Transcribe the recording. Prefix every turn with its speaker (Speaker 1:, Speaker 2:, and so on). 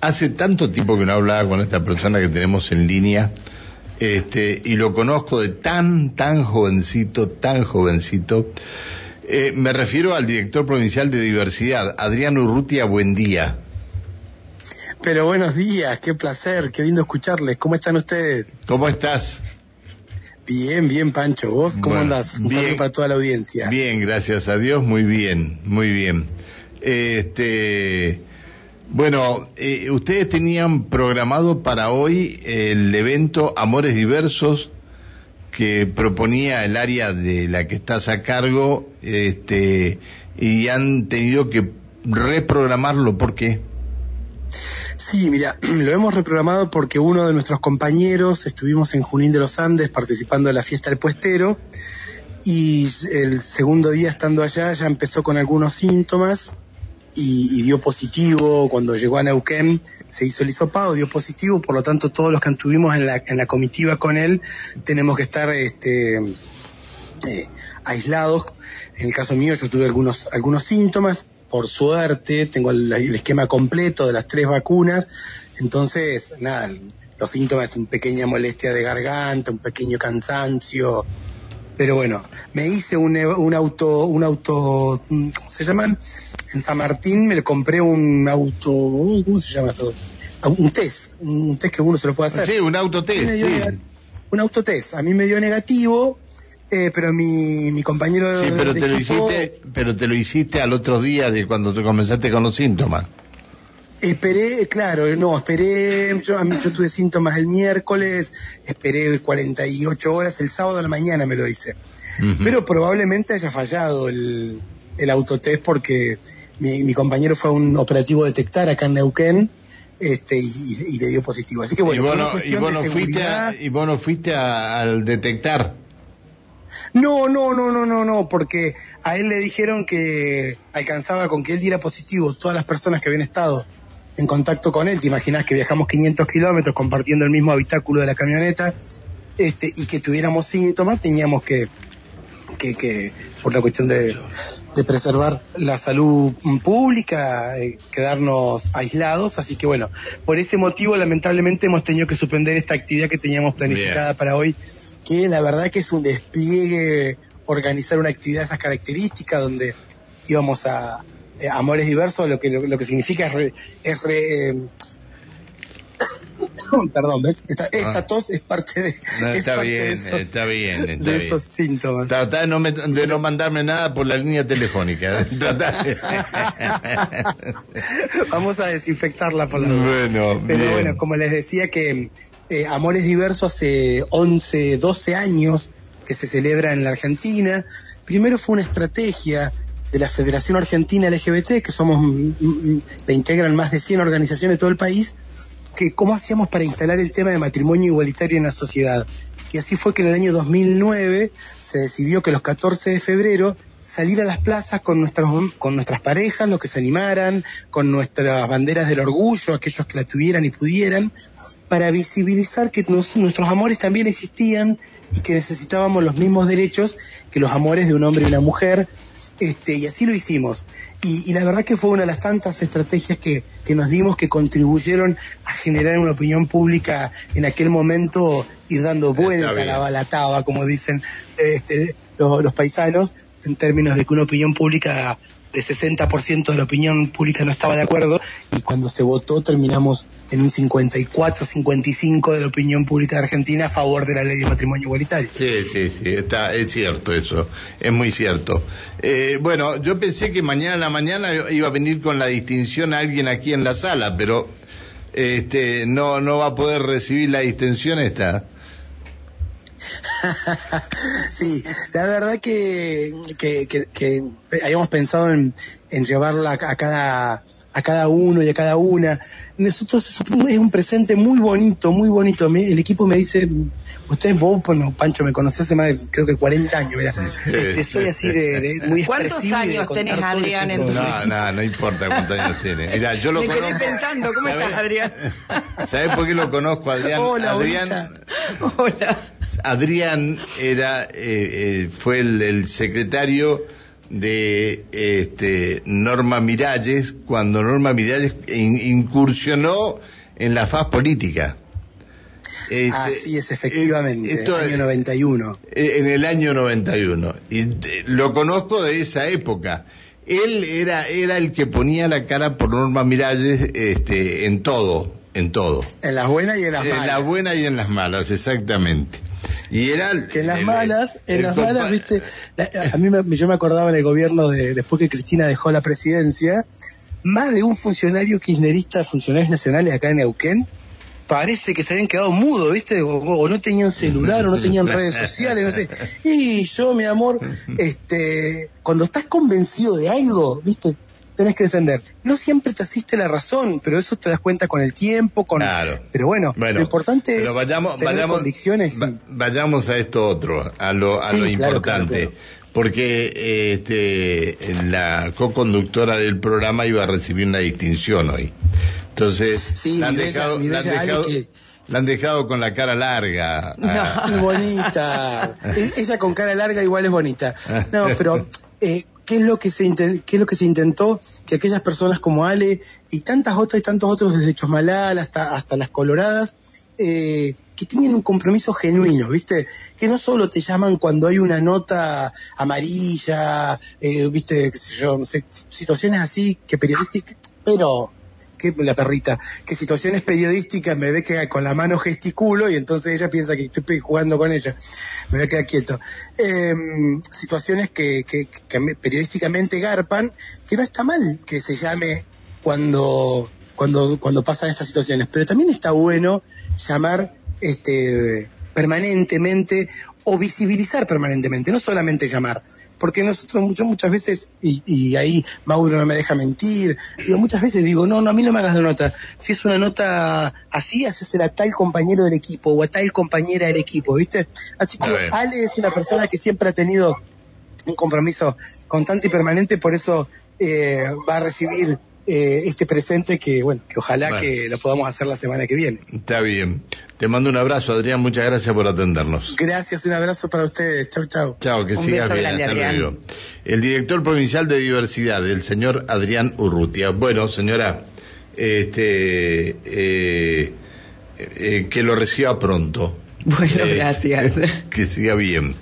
Speaker 1: hace tanto tiempo que no hablaba con esta persona que tenemos en línea, este, y lo conozco de tan, tan jovencito, tan jovencito. Eh, me refiero al director provincial de diversidad, Adrián Urrutia, buen día.
Speaker 2: Pero buenos días, qué placer, qué lindo escucharles. ¿Cómo están ustedes?
Speaker 1: ¿Cómo estás?
Speaker 2: Bien, bien, Pancho. ¿Vos cómo andas? Un
Speaker 1: bien,
Speaker 2: para toda la audiencia.
Speaker 1: Bien, gracias a Dios, muy bien, muy bien. Este, bueno, eh, ustedes tenían programado para hoy el evento Amores Diversos que proponía el área de la que estás a cargo, este, y han tenido que reprogramarlo. ¿Por qué?
Speaker 2: Sí, mira, lo hemos reprogramado porque uno de nuestros compañeros estuvimos en Junín de los Andes participando de la fiesta del puestero y el segundo día estando allá ya empezó con algunos síntomas y, dio positivo. Cuando llegó a Neuquén, se hizo el hisopado, dio positivo, por lo tanto todos los que estuvimos en la, en la comitiva con él tenemos que estar este, eh, aislados. En el caso mío yo tuve algunos, algunos síntomas, por suerte tengo el, esquema completo de las tres vacunas, entonces nada, los síntomas son pequeña molestia de garganta, un pequeño cansancio, pero bueno, me hice un, un auto, un auto, ¿cómo se llaman? En San Martín me compré un auto, ¿cómo se llama eso? Un test, un test que uno se lo puede hacer.
Speaker 1: Sí, un autotest, sí.
Speaker 2: Un autotest. A mí me dio negativo, eh, pero mi, mi compañero
Speaker 1: sí, pero te lo hiciste, pero te lo hiciste al otro día de cuando te comenzaste con los síntomas.
Speaker 2: Esperé, claro, no, esperé, yo, yo tuve síntomas el miércoles, esperé 48 horas, el sábado a la mañana me lo hice. Pero probablemente haya fallado el, el autotest porque mi, mi, compañero fue a un operativo detectar acá en Neuquén este, y, y, le dio positivo. Así que bueno,
Speaker 1: y vos no, y vos no fuiste, a, y vos no fuiste a, al detectar.
Speaker 2: No, no, no, no, no, no, porque a él le dijeron que alcanzaba con que él diera positivo todas las personas que habían estado en contacto con él, te imaginas que viajamos 500 kilómetros compartiendo el mismo habitáculo de la camioneta, este, y que tuviéramos síntomas, teníamos que, que, que por la cuestión de, de preservar la salud pública, eh, quedarnos aislados, así que bueno, por ese motivo lamentablemente hemos tenido que suspender esta actividad que teníamos planificada Bien. para hoy, que la verdad que es un despliegue organizar una actividad de esas características donde íbamos a, eh, amores diversos lo que lo, lo, que significa es, re, es re, eh, perdón ves esta, esta ah. tos es parte de
Speaker 1: no, está,
Speaker 2: parte
Speaker 1: bien,
Speaker 2: de esos,
Speaker 1: está bien está
Speaker 2: de
Speaker 1: bien.
Speaker 2: esos síntomas.
Speaker 1: Trata de no, me, de no mandarme nada por la línea telefónica
Speaker 2: vamos a desinfectarla por la
Speaker 1: bueno,
Speaker 2: pero
Speaker 1: bien.
Speaker 2: bueno como les decía que eh, amores diversos hace 11 12 años que se celebra en la Argentina. Primero fue una estrategia de la Federación Argentina LGBT, que somos, la integran más de 100 organizaciones de todo el país, que cómo hacíamos para instalar el tema de matrimonio igualitario en la sociedad. Y así fue que en el año 2009 se decidió que los 14 de febrero salir a las plazas con nuestras, con nuestras parejas, los que se animaran, con nuestras banderas del orgullo, aquellos que la tuvieran y pudieran, para visibilizar que nos, nuestros amores también existían y que necesitábamos los mismos derechos que los amores de un hombre y una mujer, este, y así lo hicimos. Y, y, la verdad que fue una de las tantas estrategias que, que nos dimos que contribuyeron a generar una opinión pública en aquel momento ir dando vuelta a la balataba, como dicen este, los, los paisanos, en términos de que una opinión pública de 60% de la opinión pública no estaba de acuerdo y cuando se votó terminamos en un 54-55 de la opinión pública de Argentina a favor de la ley de matrimonio igualitario.
Speaker 1: Sí, sí, sí, está, es cierto eso, es muy cierto. Eh, bueno, yo pensé que mañana en la mañana iba a venir con la distinción a alguien aquí en la sala, pero este no no va a poder recibir la distinción esta.
Speaker 2: sí, la verdad que, que, que, que habíamos pensado en, en llevarla a cada a cada uno y a cada una. Nosotros es un presente muy bonito, muy bonito. El equipo me dice, ustedes vos, bueno, Pancho, me conoces hace más de creo que 40 años, ¿verdad? Este, soy así de, de muy
Speaker 3: ¿Cuántos años tenés, Adrián, en tu
Speaker 1: No, no, no importa cuántos años tiene. Mira, yo lo
Speaker 3: me
Speaker 1: conozco.
Speaker 3: quedé pensando, ¿cómo estás, Adrián?
Speaker 1: ¿Sabés por qué lo conozco, Adrián?
Speaker 2: Hola,
Speaker 1: Adrián,
Speaker 3: Hola.
Speaker 1: Adrián era, eh, eh, fue el, el secretario de este, Norma Miralles cuando Norma Miralles incursionó en la faz política.
Speaker 2: Este, Así es, efectivamente, en el año 91.
Speaker 1: En el año 91. Y lo conozco de esa época. Él era, era el que ponía la cara por Norma Miralles este, en todo, en todo.
Speaker 2: En las buenas y en las malas.
Speaker 1: En las buenas y en las malas, exactamente. Y era
Speaker 2: que en las malas, en las malas, viste, a mí me, yo me acordaba en el gobierno de después que Cristina dejó la presidencia, más de un funcionario kirchnerista, funcionarios nacionales acá en Neuquén, parece que se habían quedado mudos, ¿viste? O, no tenían celular, o no tenían redes sociales, no sé. Y yo, mi amor, este, cuando estás convencido de algo, ¿viste? Tenés que defender. No siempre te asiste la razón, pero eso te das cuenta con el tiempo, con... Claro. Pero bueno, lo importante es
Speaker 1: vayamos, tener vayamos, convicciones. vayamos a esto otro, a lo, a lo importante. porque este, la co-conductora del programa iba a recibir una distinción hoy. Entonces, la, han dejado, la, han dejado, con la cara larga.
Speaker 2: No, bonita. E, ella con cara larga igual es bonita. No, pero eh, ¿qué es lo que se qué es lo que se intentó que aquellas personas como Ale y tantas otras y tantos otros desde Chosmalal hasta hasta las Coloradas eh, que tienen un compromiso genuino, ¿viste? Que no solo te llaman cuando hay una nota amarilla, eh, ¿viste? situaciones así que periodísticas, pero que la perrita, que situaciones periodísticas me ve que con la mano gesticulo y entonces ella piensa que estoy jugando con ella, me voy a quedar quieto. Em, situaciones que, que, periodísticamente garpan, que no está mal que se llame cuando, cuando, cuando pasan estas situaciones, pero también está bueno llamar este, permanentemente o visibilizar permanentemente, no solamente llamar porque nosotros muchas muchas veces, y, y, ahí Mauro no me deja mentir, yo muchas veces digo, no, no, a mí no me hagas la nota. Si es una nota así, haces a tal compañero del equipo o a tal compañera del equipo, ¿viste? Así que Ale es una persona que siempre ha tenido un compromiso constante y permanente, por eso eh, va a recibir eh, este presente que, bueno, que ojalá que lo podamos hacer la semana que viene.
Speaker 1: Está bien. Te mando un abrazo, Adrián. Muchas gracias por atendernos.
Speaker 2: Gracias, un abrazo para ustedes. Chau, chau.
Speaker 1: Chao, que sigas bien. Hasta El director provincial de diversidad, el señor Adrián Urrutia. Bueno, señora, este, eh, eh, que lo reciba pronto.
Speaker 3: Bueno, gracias.
Speaker 1: que siga bien.